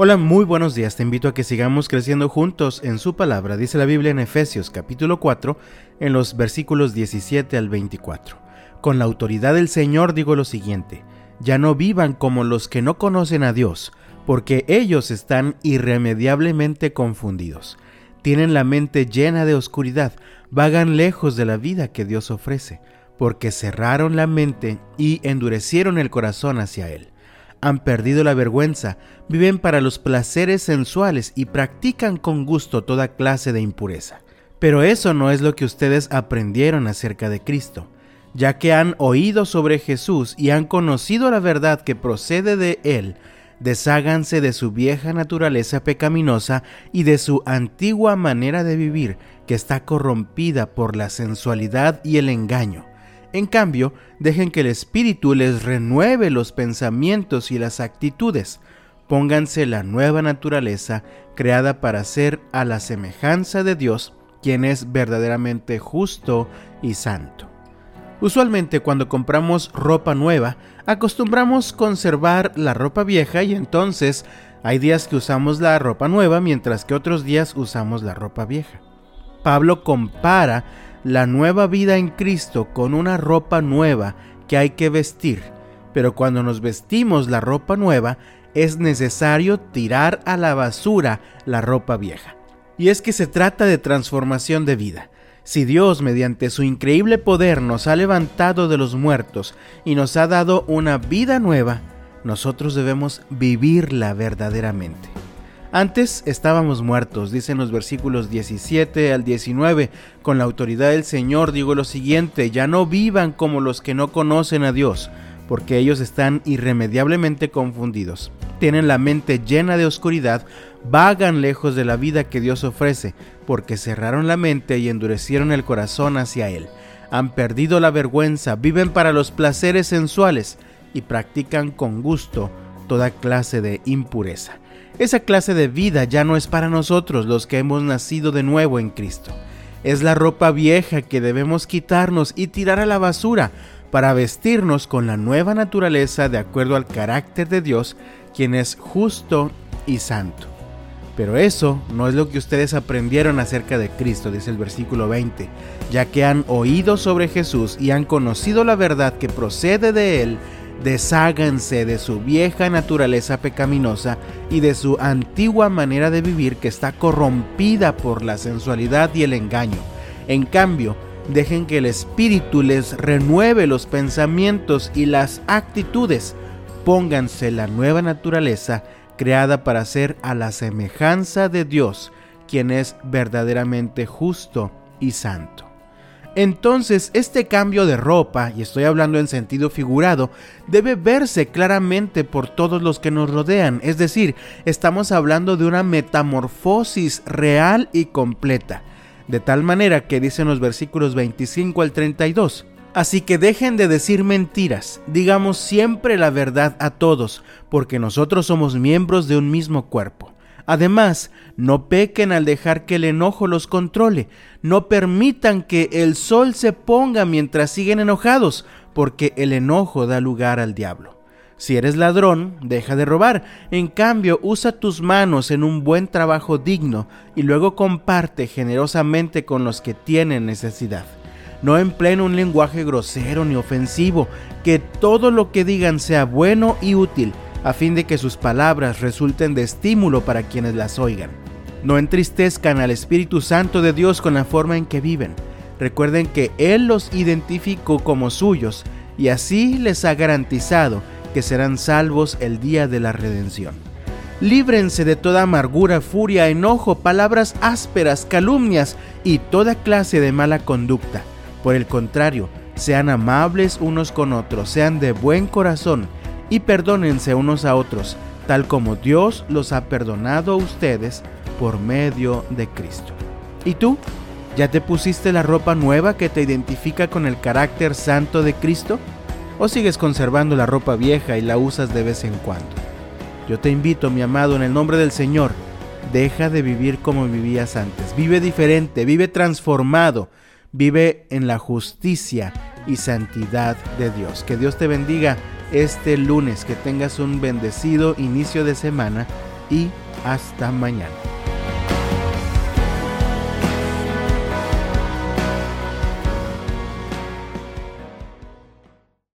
Hola, muy buenos días. Te invito a que sigamos creciendo juntos en su palabra. Dice la Biblia en Efesios capítulo 4, en los versículos 17 al 24. Con la autoridad del Señor digo lo siguiente, ya no vivan como los que no conocen a Dios, porque ellos están irremediablemente confundidos. Tienen la mente llena de oscuridad, vagan lejos de la vida que Dios ofrece, porque cerraron la mente y endurecieron el corazón hacia Él han perdido la vergüenza, viven para los placeres sensuales y practican con gusto toda clase de impureza. Pero eso no es lo que ustedes aprendieron acerca de Cristo, ya que han oído sobre Jesús y han conocido la verdad que procede de Él, desháganse de su vieja naturaleza pecaminosa y de su antigua manera de vivir, que está corrompida por la sensualidad y el engaño en cambio, dejen que el Espíritu les renueve los pensamientos y las actitudes. Pónganse la nueva naturaleza creada para ser a la semejanza de Dios, quien es verdaderamente justo y santo. Usualmente cuando compramos ropa nueva, acostumbramos conservar la ropa vieja y entonces hay días que usamos la ropa nueva mientras que otros días usamos la ropa vieja. Pablo compara la nueva vida en Cristo con una ropa nueva que hay que vestir. Pero cuando nos vestimos la ropa nueva, es necesario tirar a la basura la ropa vieja. Y es que se trata de transformación de vida. Si Dios, mediante su increíble poder, nos ha levantado de los muertos y nos ha dado una vida nueva, nosotros debemos vivirla verdaderamente. Antes estábamos muertos, dicen los versículos 17 al 19. Con la autoridad del Señor digo lo siguiente, ya no vivan como los que no conocen a Dios, porque ellos están irremediablemente confundidos. Tienen la mente llena de oscuridad, vagan lejos de la vida que Dios ofrece, porque cerraron la mente y endurecieron el corazón hacia Él. Han perdido la vergüenza, viven para los placeres sensuales y practican con gusto toda clase de impureza. Esa clase de vida ya no es para nosotros los que hemos nacido de nuevo en Cristo. Es la ropa vieja que debemos quitarnos y tirar a la basura para vestirnos con la nueva naturaleza de acuerdo al carácter de Dios, quien es justo y santo. Pero eso no es lo que ustedes aprendieron acerca de Cristo, dice el versículo 20, ya que han oído sobre Jesús y han conocido la verdad que procede de Él, Desháganse de su vieja naturaleza pecaminosa y de su antigua manera de vivir que está corrompida por la sensualidad y el engaño. En cambio, dejen que el Espíritu les renueve los pensamientos y las actitudes. Pónganse la nueva naturaleza creada para ser a la semejanza de Dios, quien es verdaderamente justo y santo. Entonces, este cambio de ropa, y estoy hablando en sentido figurado, debe verse claramente por todos los que nos rodean, es decir, estamos hablando de una metamorfosis real y completa, de tal manera que dicen los versículos 25 al 32. Así que dejen de decir mentiras, digamos siempre la verdad a todos, porque nosotros somos miembros de un mismo cuerpo. Además, no pequen al dejar que el enojo los controle. No permitan que el sol se ponga mientras siguen enojados, porque el enojo da lugar al diablo. Si eres ladrón, deja de robar. En cambio, usa tus manos en un buen trabajo digno y luego comparte generosamente con los que tienen necesidad. No empleen un lenguaje grosero ni ofensivo, que todo lo que digan sea bueno y útil a fin de que sus palabras resulten de estímulo para quienes las oigan. No entristezcan al Espíritu Santo de Dios con la forma en que viven. Recuerden que Él los identificó como suyos y así les ha garantizado que serán salvos el día de la redención. Líbrense de toda amargura, furia, enojo, palabras ásperas, calumnias y toda clase de mala conducta. Por el contrario, sean amables unos con otros, sean de buen corazón, y perdónense unos a otros, tal como Dios los ha perdonado a ustedes por medio de Cristo. ¿Y tú? ¿Ya te pusiste la ropa nueva que te identifica con el carácter santo de Cristo? ¿O sigues conservando la ropa vieja y la usas de vez en cuando? Yo te invito, mi amado, en el nombre del Señor, deja de vivir como vivías antes. Vive diferente, vive transformado, vive en la justicia y santidad de Dios. Que Dios te bendiga este lunes. Que tengas un bendecido inicio de semana y hasta mañana.